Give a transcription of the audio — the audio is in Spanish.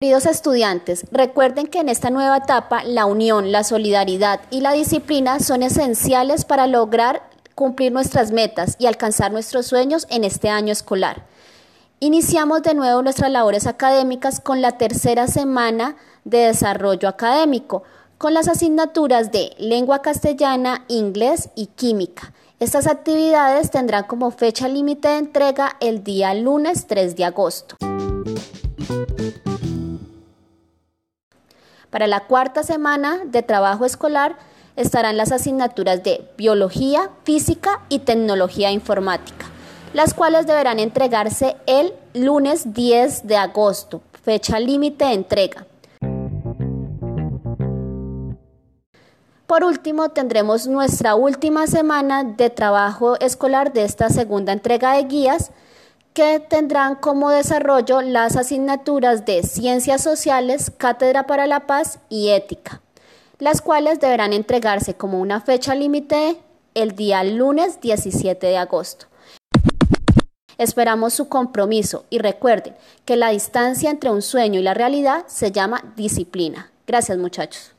Queridos estudiantes, recuerden que en esta nueva etapa la unión, la solidaridad y la disciplina son esenciales para lograr cumplir nuestras metas y alcanzar nuestros sueños en este año escolar. Iniciamos de nuevo nuestras labores académicas con la tercera semana de desarrollo académico, con las asignaturas de lengua castellana, inglés y química. Estas actividades tendrán como fecha límite de entrega el día lunes 3 de agosto. Para la cuarta semana de trabajo escolar estarán las asignaturas de biología, física y tecnología informática, las cuales deberán entregarse el lunes 10 de agosto, fecha límite de entrega. Por último, tendremos nuestra última semana de trabajo escolar de esta segunda entrega de guías, que tendrán como desarrollo las asignaturas de Ciencias Sociales, Cátedra para la Paz y Ética, las cuales deberán entregarse como una fecha límite el día lunes 17 de agosto. Esperamos su compromiso y recuerden que la distancia entre un sueño y la realidad se llama disciplina. Gracias muchachos.